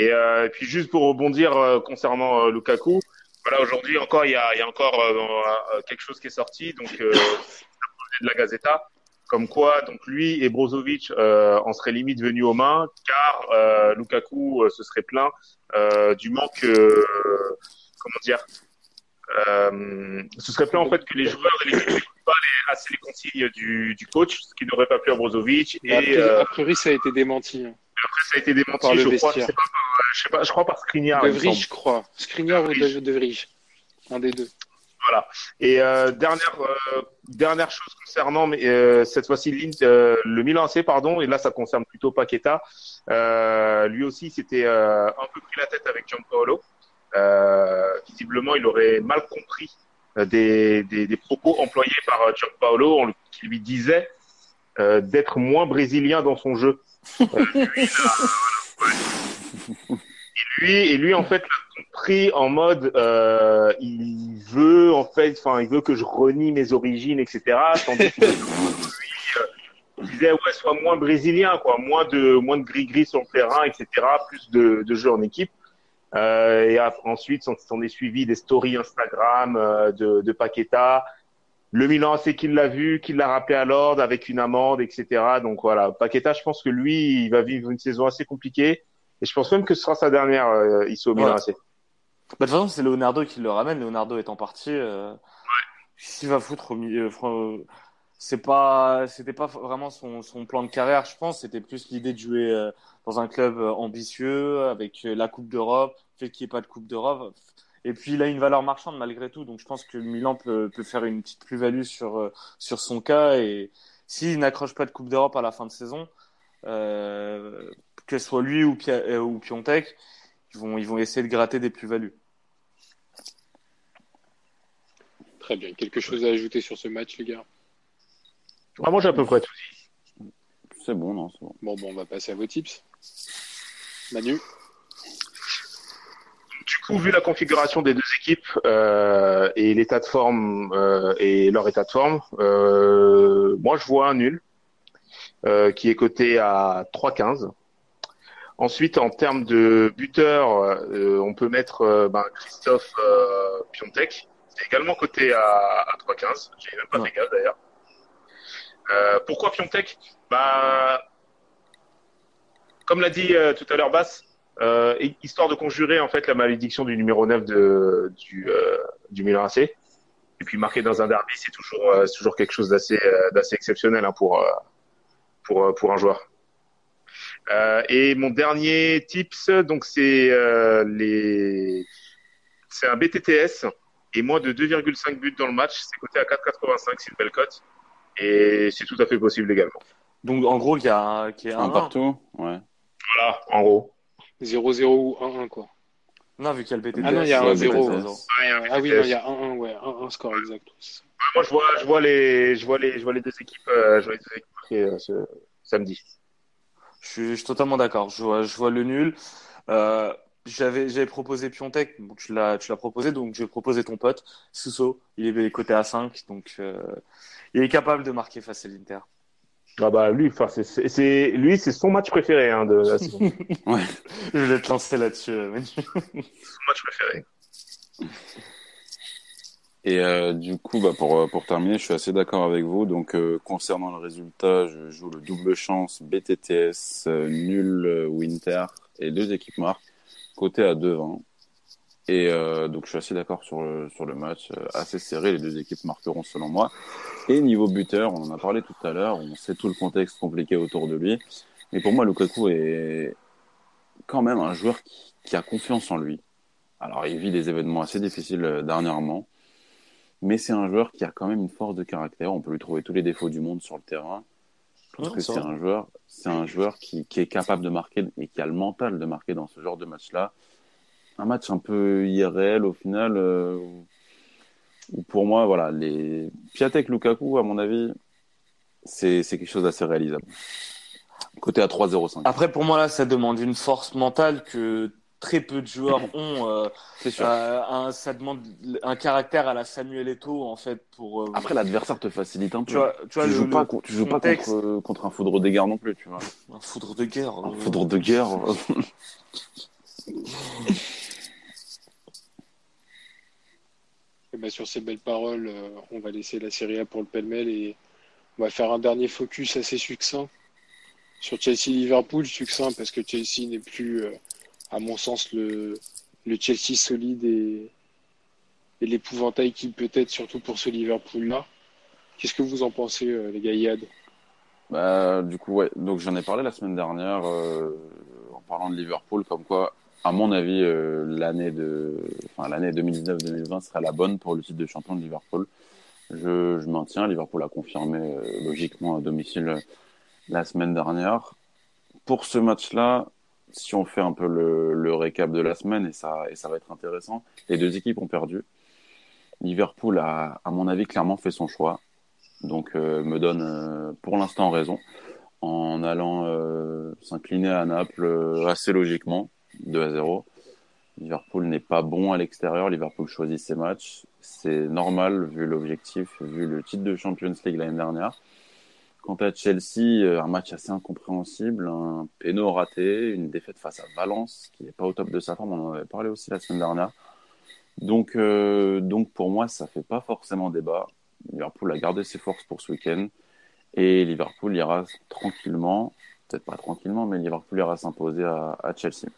Et, euh, et puis juste pour rebondir euh, concernant euh, Lukaku, voilà aujourd'hui encore il y a, il y a encore quelque chose qui est sorti donc de la Gazeta comme quoi donc lui et Brozovic en seraient limite venus aux mains car Lukaku se serait plaint du manque comment dire ce serait plaint en fait que les joueurs et n'écoutent pas les, assez les consignes du, du coach ce qui n'aurait pas pu à Brozovic et priori, a priori, ça a été démenti. hein. Après ça a été démenti Par le je crois vestiaire. je sais pas, par- je sais pas je crois par Skriniar De. Vrij, je crois. Skriniar ou de, de Vrij. Un des deux. Et euh, dernière euh, dernière chose concernant mais euh, cette fois-ci euh, le Milan AC pardon et là ça concerne plutôt Paqueta euh, lui aussi c'était euh, un peu pris la tête avec Gianpaolo euh, visiblement il aurait mal compris euh, des, des, des propos employés par euh, Gianpaolo on qui lui disait euh, d'être moins brésilien dans son jeu Et lui et lui en fait l'a compris en mode euh, il veut en fait enfin il veut que je renie mes origines etc tandis que euh, disait ouais sois moins brésilien quoi. Moins de moins de gris gris sur le terrain etc plus de, de jeu en équipe. Euh, et ap- ensuite s'en est suivi des stories Instagram de, de Paqueta le Milan c'est qu'il l'a vu qu'il l'a rappelé à l'ordre avec une amende etc donc voilà Paqueta je pense que lui il va vivre une saison assez compliquée et je pense même que ce sera sa dernière euh, ici au Milan Ouais. Bah, de toute façon, c'est Leonardo qui le ramène. Leonardo étant parti, euh, qu'est-ce qu'il va foutre au milieu? Euh, C'est pas, c'était pas vraiment son, son plan de carrière, je pense. C'était plus l'idée de jouer euh, dans un club euh, ambitieux avec euh, la Coupe d'Europe, fait qu'il n'y ait pas de Coupe d'Europe. Et puis il a une valeur marchande malgré tout, donc je pense que Milan peut, peut faire une petite plus-value sur euh, sur son cas. Et s'il n'accroche pas de Coupe d'Europe à la fin de saison, euh, que ce soit lui ou, Pia- euh, ou Piontek, ils vont ils vont essayer de gratter des plus-values. Très bien. Quelque chose à ajouter sur ce match, les gars? Ah, moi, j'ai à peu près tout dit. C'est bon, non, c'est bon. Bon, bon, on va passer à vos tips. Manu? Vu la configuration des deux équipes euh, et l'état de forme euh, et leur état de forme, euh, moi, je vois un nul qui est coté à 3,15. Ensuite, en termes de buteur, on peut mettre ben, Christophe Piontek. C'est également coté à, à 3,15. J'ai même pas Ouais. fait gaffe d'ailleurs. Pourquoi Piontek? Bah, Comme l'a dit tout à l'heure Bass, euh, histoire de conjurer en fait la malédiction du numéro 9 de, du, euh, du Milan AC. Et puis marquer dans un derby, c'est toujours, euh, c'est toujours quelque chose d'assez, euh, d'assez exceptionnel hein, pour, euh, pour, euh, pour un joueur. Euh, et mon dernier tips, donc c'est euh, les, c'est un BTTS et moins de 2,5 buts dans le match. C'est coté à 4,85, c'est une belle cote et c'est tout à fait possible également. Donc en gros, il y a un, qui est Un un, partout Ouais. Voilà, en gros. 0-0 ou 1-1, quoi. Non, vu qu'il y a le BTTS. Ah non, il y a ouais, un zéro. BTTS. Ah oui, non, il y a 1-1, ouais. 1-1 score exact. Moi, je vois, je vois les, je vois les, je vois les deux équipes, euh, je vois les deux équipes marquer, euh, ce samedi. Je suis, je suis totalement d'accord. Je vois, je vois le nul. Euh, j'avais, j'avais proposé Piontek. Bon, tu l'as, tu l'as proposé, donc je vais proposer ton pote, Suso. Il est coté à 5, donc euh, il est capable de marquer face à l'Inter. Ah bah lui, enfin c'est, lui, c'est son match préféré hein, de la [LAUGHS] saison. son Je vais te lancer là-dessus, euh, Manu. match préféré. Et euh, du coup, bah, pour, euh, pour terminer, je suis assez d'accord avec vous. Donc, euh, concernant le résultat, je joue le double chance BTTS, euh, nul Winter et deux équipes marques, côté à 2,20. Et euh, donc, je suis assez d'accord sur le, sur le match, euh, assez serré. Les deux équipes marqueront selon moi. Et niveau buteur, on en a parlé tout à l'heure. On sait tout le contexte compliqué autour de lui. Mais pour moi, Lukaku est quand même un joueur qui, qui a confiance en lui. Alors, il vit des événements assez difficiles euh, dernièrement. Mais c'est un joueur qui a quand même une force de caractère. On peut lui trouver tous les défauts du monde sur le terrain. Je pense que c'est un joueur, c'est un joueur qui, qui, est capable de marquer et qui a le mental de marquer dans ce genre de match-là. Un match un peu irréel au final, euh, où pour moi, voilà, les Piatek Lukaku, à mon avis, c'est quelque chose d'assez réalisable. Côté à 3-0-5. Après, pour moi, là, ça demande une force mentale que très peu de joueurs [COUGHS] ont. Euh, c'est sûr. Euh, un, ça demande un caractère à la Samuel Eto'o en fait pour. Euh, Après l'adversaire te facilite un peu. Tu vois, tu, vois, tu joues pas, tu joues pas contre, contre un foudre de guerre non plus, tu vois. Un foudre de guerre. Un foudre de guerre. [LAUGHS] Et ben, sur ces belles paroles, on va laisser la Serie A pour le pêle-mêle et on va faire un dernier focus assez succinct sur Chelsea-Liverpool, succinct parce que Chelsea n'est plus à mon sens, le, Chelsea solide et, l'épouvantail qui peut être, surtout pour ce Liverpool-là. Qu'est-ce que vous en pensez, euh, les gars bah, Du coup, ouais. Donc, j'en ai parlé la semaine dernière euh, en parlant de Liverpool, comme quoi, à mon avis, euh, l'année de, enfin, l'année 2019-2020 sera la bonne pour le titre de champion de Liverpool. Je, je maintiens. Liverpool a confirmé logiquement à domicile la semaine dernière. Pour ce match-là, si on fait un peu le, le, récap de la semaine, et ça, et ça va être intéressant, les deux équipes ont perdu. Liverpool a, à mon avis, clairement fait son choix. Donc, euh, me donne euh, pour l'instant raison en allant euh, s'incliner à Naples euh, assez logiquement, 2 à 0. Liverpool n'est pas bon à l'extérieur. Liverpool choisit ses matchs. C'est normal vu l'objectif, vu le titre de Champions League l'année dernière. Quant à Chelsea, euh, un match assez incompréhensible, un péno raté, une défaite face à Valence, qui n'est pas au top de sa forme, on en avait parlé aussi la semaine dernière. Donc, euh, donc pour moi, ça fait pas forcément débat. Liverpool a gardé ses forces pour ce week-end et Liverpool ira tranquillement, peut-être pas tranquillement, mais Liverpool ira s'imposer à, Chelsea.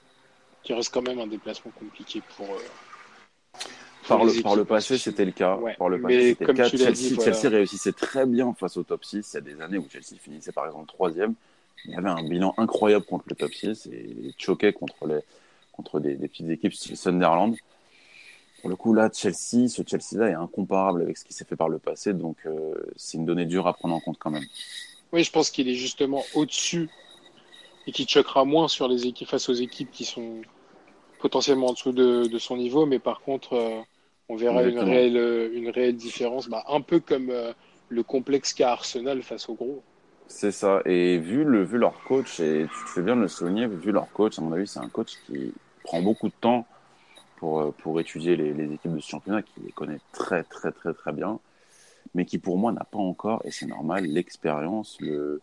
Qui reste quand même un déplacement compliqué pour, euh, par le, par le passé, c'était le cas. par le passé, c'était le cas. Chelsea, Chelsea réussissait très bien face au top 6. Il y a des années où Chelsea finissait par exemple troisième. Il y avait un bilan incroyable contre le top 6 et choquait contre, les, contre des, des petites équipes style Sunderland. Pour le coup, là, Chelsea, ce Chelsea-là est incomparable avec ce qui s'est fait par le passé. Donc, euh, c'est une donnée dure à prendre en compte quand même. Oui, je pense qu'il est justement au-dessus et qui choquera moins sur les équipes face aux équipes qui sont potentiellement en dessous de, de son niveau. Mais par contre, euh, on verra une réelle, euh, une réelle différence, bah, un peu comme euh, le complexe qu'a Arsenal face au gros. C'est ça. Et vu, le, vu leur coach, et tu te fais bien de le souligner, vu leur coach, à mon avis, c'est un coach qui prend beaucoup de temps pour, pour étudier les, les, équipes de ce championnat, qui les connaît très, très, très, très bien, mais qui pour moi n'a pas encore, et c'est normal, l'expérience, le,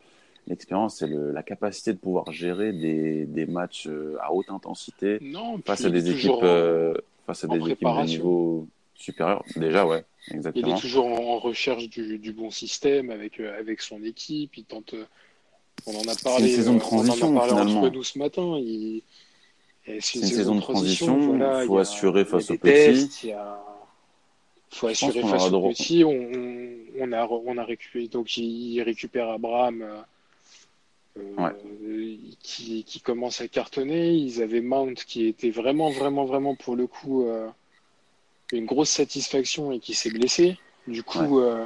l'expérience et le, la capacité de pouvoir gérer des, des matchs à haute intensité non, face à des équipes, euh, face à des équipes de niveau supérieur. Déjà, ouais, exactement. Il est toujours en recherche du, du bon système avec, euh, avec son équipe. Il tente. Euh, on en a parlé. C'est une saison de transition, on en a parlé finalement. entre nous ce matin. Il... C'est une, une, saison de transition. Il voilà, faut assurer face aux petits. Il faut assurer face aux petits. On, on, a, on a récupéré. Donc, il récupère Abraham. Euh, qui, qui commence à cartonner. Ils avaient Mount qui était vraiment, vraiment, vraiment pour le coup euh, une grosse satisfaction et qui s'est blessé. Du coup, Ouais. euh,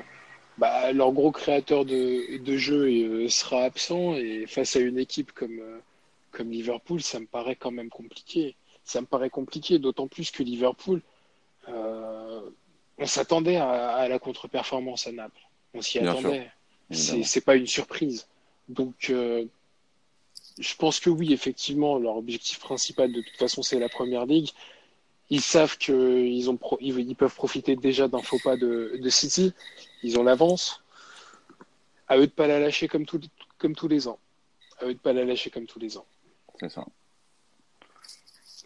bah, leur gros créateur de, de jeu sera absent et face à une équipe comme, comme Liverpool, ça me paraît quand même compliqué. Ça me paraît compliqué, d'autant plus que Liverpool, on s'attendait à, à la contre-performance à Naples. On s'y attendait. C'est pas une surprise. Donc, euh, je pense que oui, effectivement, leur objectif principal, de toute façon, c'est la première ligue. Ils savent qu'ils ont pro- ils, peuvent profiter déjà d'un faux pas de, de City. Ils ont l'avance. À eux de pas la lâcher comme, tout- comme tous les ans. À eux de pas la lâcher comme tous les ans. C'est ça.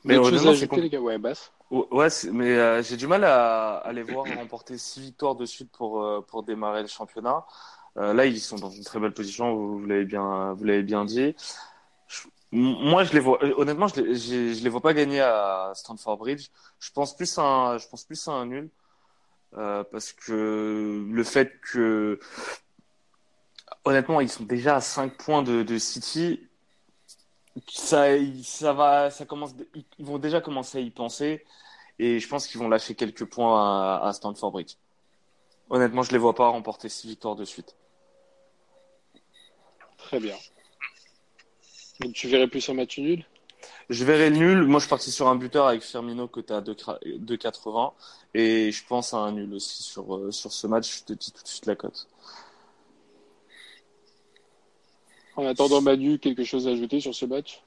Mais à ajouter, les gars? Ouais, basse. Ouais, mais euh, j'ai du mal à, à les voir remporter six victoires de suite pour, euh, pour démarrer le championnat. Euh, là, ils sont dans une très belle position, vous, l'avez bien, bien dit. Moi, je les vois. Honnêtement, je les, les vois pas gagner à Stanford Bridge. Je pense plus à un, je pense plus à un nul euh, parce que le fait que honnêtement, ils sont déjà à 5 points de, City. Ça, ça va, ça commence. Ils vont déjà commencer à y penser et je pense qu'ils vont lâcher quelques points à, à Stanford Bridge. Honnêtement, je les vois pas remporter six victoires de suite. Très bien. Donc tu verrais plus un match nul? Je verrais le nul. Moi, je partis sur un buteur avec Firmino côté à 2,80. Et je pense à un nul aussi sur, euh, sur ce match. Je te dis tout de suite la cote. En attendant Manu, quelque chose à ajouter sur ce match?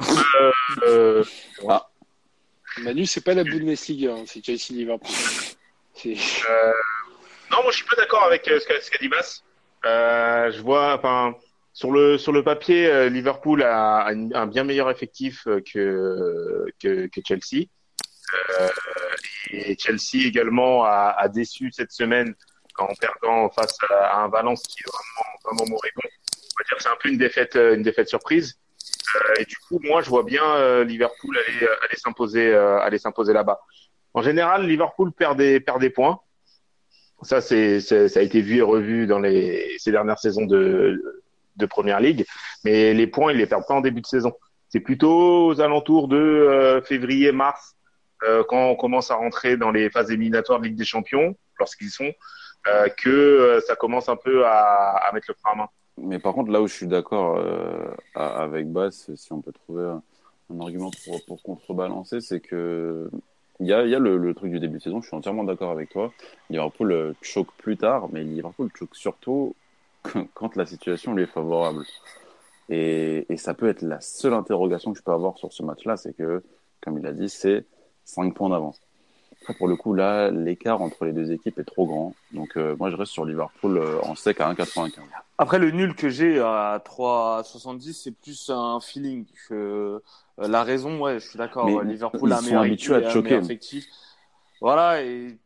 Euh, euh, ah. Manu, c'est pas la Bundesliga, hein, c'est Chelsea Liverpool. Euh, non, moi je suis pas d'accord avec ce qu'a dit Bass. Euh, je vois, sur le sur le papier, euh, Liverpool a, un bien meilleur effectif euh, que que, Chelsea. Euh, et Chelsea également a, déçu cette semaine en perdant face à, un Valence qui est vraiment vraiment moribond. On va dire c'est un peu une défaite une défaite surprise. Euh, et du coup, moi, je vois bien Liverpool aller aller s'imposer aller s'imposer là-bas. En général, Liverpool perd des perd des points. Ça, c'est, ça a été vu et revu dans ces dernières saisons de, de Première Ligue. Mais les points, ils les perdent pas en début de saison. C'est plutôt aux alentours de euh, février-mars, euh, quand on commence à rentrer dans les phases éliminatoires de Ligue des Champions, lorsqu'ils sont, euh, que ça commence un peu à, mettre le frein à main. Mais par contre, là où je suis d'accord avec Bass, si on peut trouver un, argument pour contrebalancer, c'est que il y a, y a le, le, truc du début de saison, je suis entièrement d'accord avec toi. Liverpool euh, choque plus tard, mais Liverpool choque surtout quand la situation lui est favorable. Et, et, ça peut être la seule interrogation que je peux avoir sur ce match-là, c'est que, comme il a dit, c'est 5 points d'avance. Après, pour le coup, là, l'écart entre les deux équipes est trop grand. Donc, euh, moi, je reste sur Liverpool euh, en sec à 1,95. Après, le nul que j'ai à 3,70, c'est plus un feeling que euh, la raison, ouais, je suis d'accord. Liverpool a un meilleur, à choquer. effectif. Voilà, et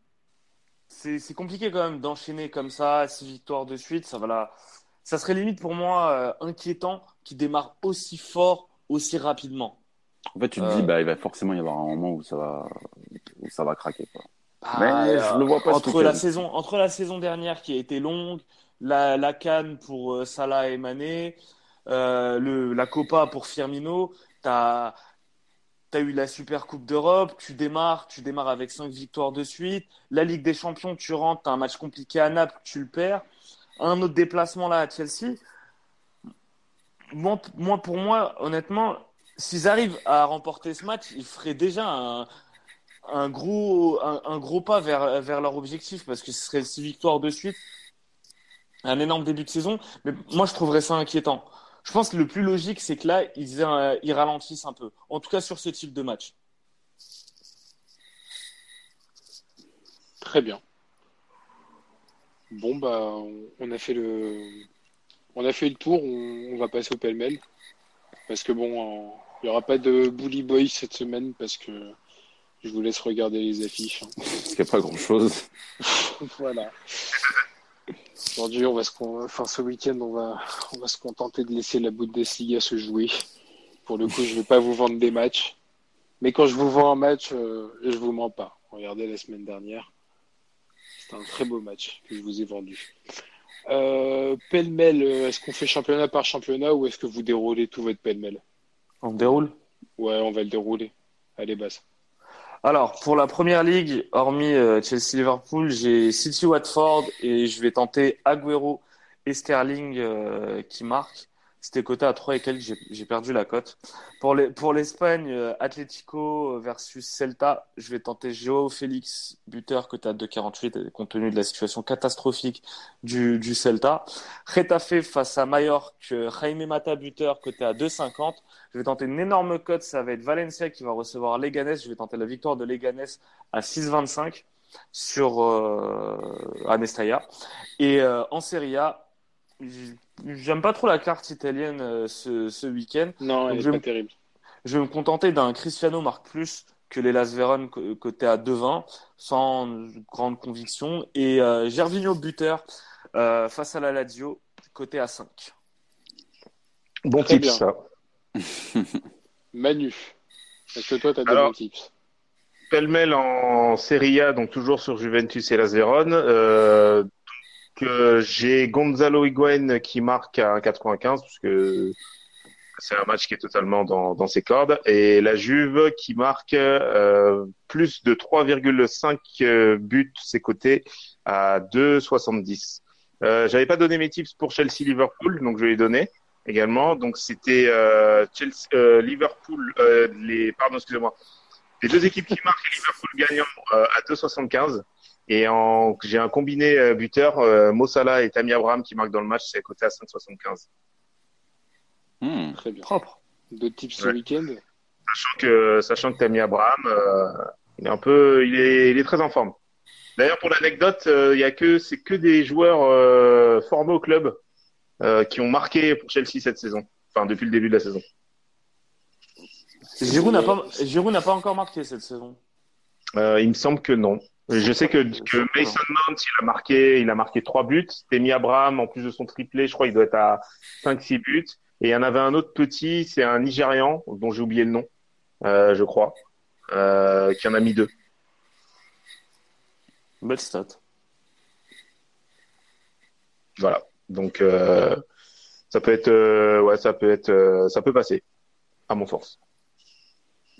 c'est compliqué quand même d'enchaîner comme ça, six victoires de suite. Ça, va ça serait limite pour moi inquiétant qu'il démarre aussi fort, aussi rapidement. En fait, tu te dis, euh, bah, il va forcément y avoir un moment où ça va, où ça va craquer. Quoi. Bah, Mais je le vois pas entre la saison, entre la saison dernière qui a été longue, la, la canne pour Salah et Mané, le, la Copa pour Firmino, tu as, eu la Super Coupe d'Europe, tu démarres, tu démarres avec 5 victoires de suite. La Ligue des Champions, tu rentres, tu as un match compliqué à Naples, tu le perds. Un autre déplacement là à Chelsea. Moi, moi pour moi, honnêtement, s'ils arrivent à remporter ce match, ils feraient déjà un, gros, un, gros pas vers, vers leur objectif parce que ce serait 6 victoires de suite. Un énorme début de saison. Mais moi, je trouverais ça inquiétant. Je pense que le plus logique, c'est que là, ils, ils ralentissent un peu. En tout cas, sur ce type de match. Très bien. Bon, bah, on a fait le, on a fait le tour. On, va passer au pêle-mêle. Parce que bon, il n'y aura pas de Bully Boy cette semaine parce que je vous laisse regarder les affiches. Hein. Qu'il n'y a pas grand-chose. [LAUGHS] voilà. Aujourd'hui, on va se, enfin, ce week-end, on va, on va se contenter de laisser la Bundesliga se jouer. Pour le coup, je ne vais pas vous vendre des matchs. Mais quand je vous vends un match, euh, je vous mens pas. Regardez la semaine dernière. C'est un très beau match que je vous ai vendu. Euh, pêle-mêle, euh, est-ce qu'on fait championnat par championnat ou est-ce que vous déroulez tout votre pêle-mêle? On déroule Ouais, on va le dérouler. Allez, basse. Alors, pour la première ligue, hormis euh, Chelsea-Liverpool, j'ai City-Watford et je vais tenter Aguero et Sterling euh, qui marquent. C'était coté à 3 et quelques, j'ai perdu la cote. Pour l'Espagne, pour euh, Atlético versus Celta, je vais tenter Joao Félix, buteur coté à 2,48 compte tenu de la situation catastrophique du, Celta. Retafe face à Mallorca, Jaime Mata, buteur coté à 2,50. Je vais tenter une énorme cote, ça va être Valencia qui va recevoir Leganés. Je vais tenter la victoire de Leganés à 6,25 sur euh, Anestaya. Et euh, en Serie A, j'aime pas trop la carte italienne euh, ce, ce week-end. Non, elle est pas terrible. Je vais me contenter d'un Cristiano marque plus que les Las Véron côté à 2,20 sans grande conviction. Et euh, Gervinho buteur euh, face à la Lazio côté à 5. Bon Très tips, bien. ça. [LAUGHS] Manu, est-ce que toi, tu as des bons tips? Pêle-mêle en Serie A, donc toujours sur Juventus et Las Vérone. Euh, j'ai Gonzalo Higuain qui marque à 1,95 parce que c'est un match qui est totalement dans, dans ses cordes. Et la Juve qui marque euh, plus de 3,5 euh, buts ses côtés à 2,70. Euh, J'avais pas donné mes tips pour Chelsea-Liverpool, donc je vais les donner également. Donc c'était Chelsea, Liverpool, les pardon, excusez-moi, les deux équipes qui marquent et Liverpool gagnant à 2,75. Et en, j'ai un combiné euh, buteur, euh, Mo Salah et Tammy Abraham qui marquent dans le match, c'est coté à 5,75. Hmm. Très bien. Propre. D'autres tips ce Ouais. week-end Sachant que, sachant que Tammy Abraham, euh, il est un peu, il est, il est très en forme. D'ailleurs, pour l'anecdote, euh, il y a que, c'est que des joueurs euh, formés au club euh, qui ont marqué pour Chelsea cette saison. Enfin, depuis le début de la saison. Giroud n'a pas, Giroud n'a pas encore marqué cette saison. Euh, il me semble que non. Je sais que, que Mason Mount, il a marqué, il a marqué trois buts. Tammy Abraham, en plus de son triplé, je crois, il doit être à 5-6 buts. Et il y en avait un autre petit, c'est un Nigérian, dont j'ai oublié le nom, euh, je crois, euh, qui en a mis deux. Belle stat. Voilà. Donc euh, ça peut être, euh, ouais, ça peut être, euh, ça peut passer, à mon sens.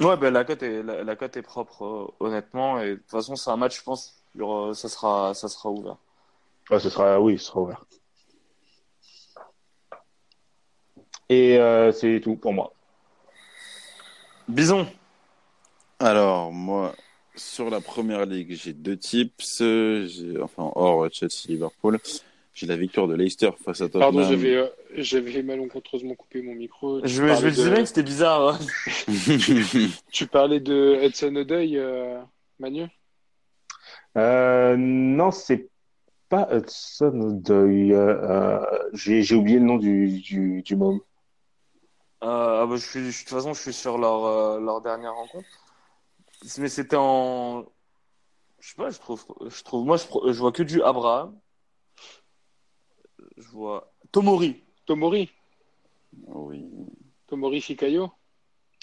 Ouais, ben la cote est, la, la cote est propre, euh, honnêtement. Et de toute façon, c'est un match, je pense, aura- ça sera, ça sera ouvert. Ouais, ce sera, oui, ce sera ouvert. Et euh, c'est tout pour moi. Bison. Alors, moi, sur la première ligue, j'ai deux tips. J'ai, enfin, hors Chelsea-Liverpool. J'ai la victoire de Leicester face à Tottenham. Pardon, j'avais euh, j'avais malencontreusement coupé mon micro. Tu Je, me- je me disais de- c'était bizarre. hein. [LAUGHS] Tu parlais de Edson Odoi, euh, Manu? Euh, non, c'est pas Hudson Odoi. Euh, j'ai j'ai oublié le nom du, du, du môme. Euh, ah bah, je suis, je- de toute façon, je suis sur leur, euh, leur dernière rencontre. Mais c'était en. Je sais pas, je trouve, je trouve, moi, je, je vois que du Abraham. Je vois Tomori. Tomori oui. Tomori Fikayo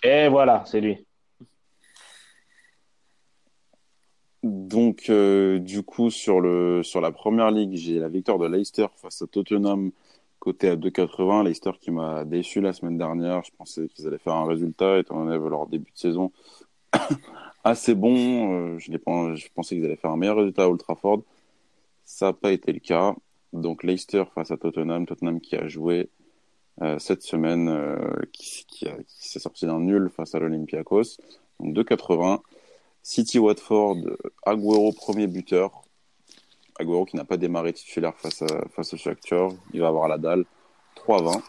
Et voilà, c'est lui. Donc, euh, du coup, sur le, sur la première ligue, j'ai la victoire de Leicester face à Tottenham, côté à 2,80. Leicester qui m'a déçu la semaine dernière. Je pensais qu'ils allaient faire un résultat, étant donné leur début de saison [COUGHS] assez bon. Euh, je, je pensais qu'ils allaient faire un meilleur résultat à Old Trafford. Ça n'a pas été le cas. Donc, Leicester face à Tottenham. Tottenham qui a joué euh, cette semaine, euh, qui, s'est sorti d'un nul face à l'Olympiakos. Donc, 2,80. City Watford, Agüero premier buteur. Agüero qui n'a pas démarré titulaire face, à, face au Shakhtar. Il va avoir la dalle. 3-20.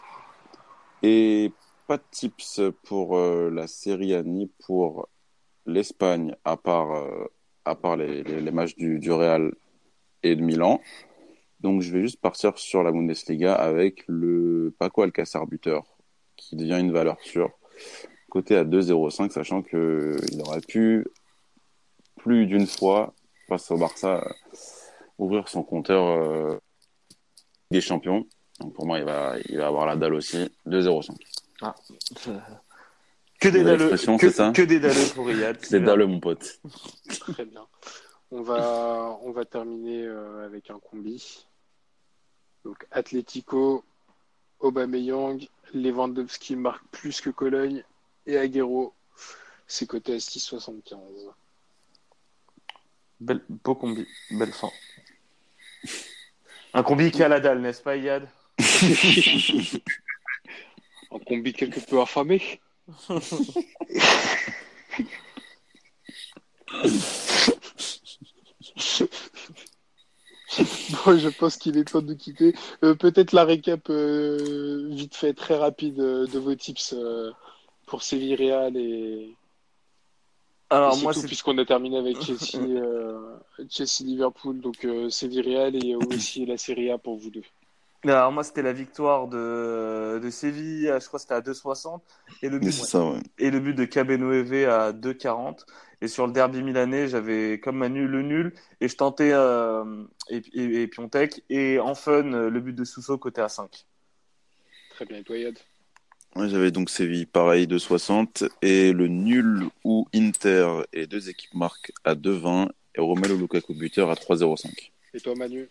Et pas de tips pour euh, la Serie A ni pour l'Espagne à part, les matchs du, du Real et de Milan. Donc je vais juste partir sur la Bundesliga avec le Paco Alcacer buteur qui devient une valeur sûre. Côté à 2,05 sachant que il aurait pu plus d'une fois face au Barça ouvrir son compteur euh, des champions. Donc pour moi il va, il va avoir la dalle aussi. 2,05. [LAUGHS] Que des dalleux. Que, des dalleux pour Riyad. [LAUGHS] C'est dalle mon pote. Très bien. On va, on va terminer euh, avec un combi. Donc Atlético, Aubameyang, Lewandowski marque plus que Cologne et Aguero, c'est coté à 6,75. Belle, beau combi. Belle fin. Un combi qui a la dalle, n'est-ce pas, Yad [LAUGHS] Un combi quelque peu affamé. [LAUGHS] [LAUGHS] Bon, je pense qu'il est temps de quitter. Euh, Peut-être la récap euh, vite fait, très rapide euh, de vos tips pour Séville Real et, Alors, et moi, puisqu'on a terminé avec [LAUGHS] Chelsea, Chelsea Liverpool, donc Séville Real et aussi la Serie A pour vous deux. Alors moi c'était la victoire de, de Séville, je crois que c'était à 2,60 et le but ça, ouais. et le but de Cabenoeve à 2,40 et sur le derby milanais j'avais comme Manu le nul et je tentais euh, et, et, et, Piontek. Et en fun le but de Sousso côté à 5. Très bien, et toi Yad? Ouais, j'avais donc Séville pareil 2,60 et le nul ou Inter et deux équipes marquent à 2,20 et Romelu Lukaku buteur à 3,05. Et toi Manu?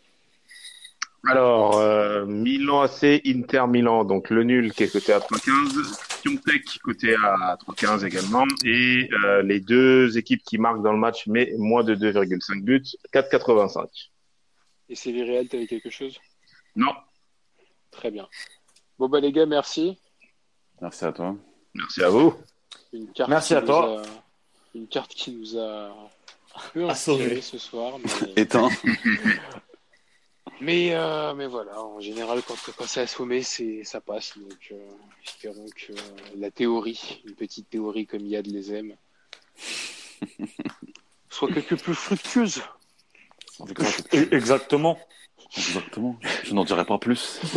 Alors, euh, Milan AC, Inter Milan, donc le nul qui est coté à 3,15, Piontek coté à 3,15 également, et euh, les deux équipes qui marquent dans le match mais moins de 2,5 buts, 4,85. Et c'est Réal, tu avais quelque chose? Non. Très bien. Bon bah les gars, merci. Merci à toi. Merci à vous. Une carte Merci à toi. a- Une carte qui nous a un peu Assommé. inspiré ce soir. Mais... Éteint. [LAUGHS] Mais, euh, mais voilà, en général, quand, quand c'est assommé, c'est, ça passe. Donc, euh, espérons que euh, la théorie, une petite théorie comme Yad les aime, [LAUGHS] soit quelque peu plus fructueuse. Exactement. Exactement. Je n'en dirai pas plus. [LAUGHS]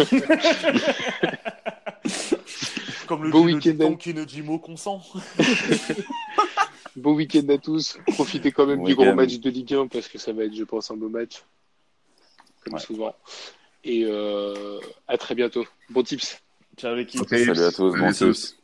Comme le Beau dit le qui ne dit mot consent. [LAUGHS] Bon week-end à tous. Profitez quand même du gros match de Ligue 1 parce que ça va être, je pense, un beau match. Comme Ouais. souvent. Et euh, à très bientôt. Bon tips. Ciao l'équipe. Ok. Salut à tous, bon tips.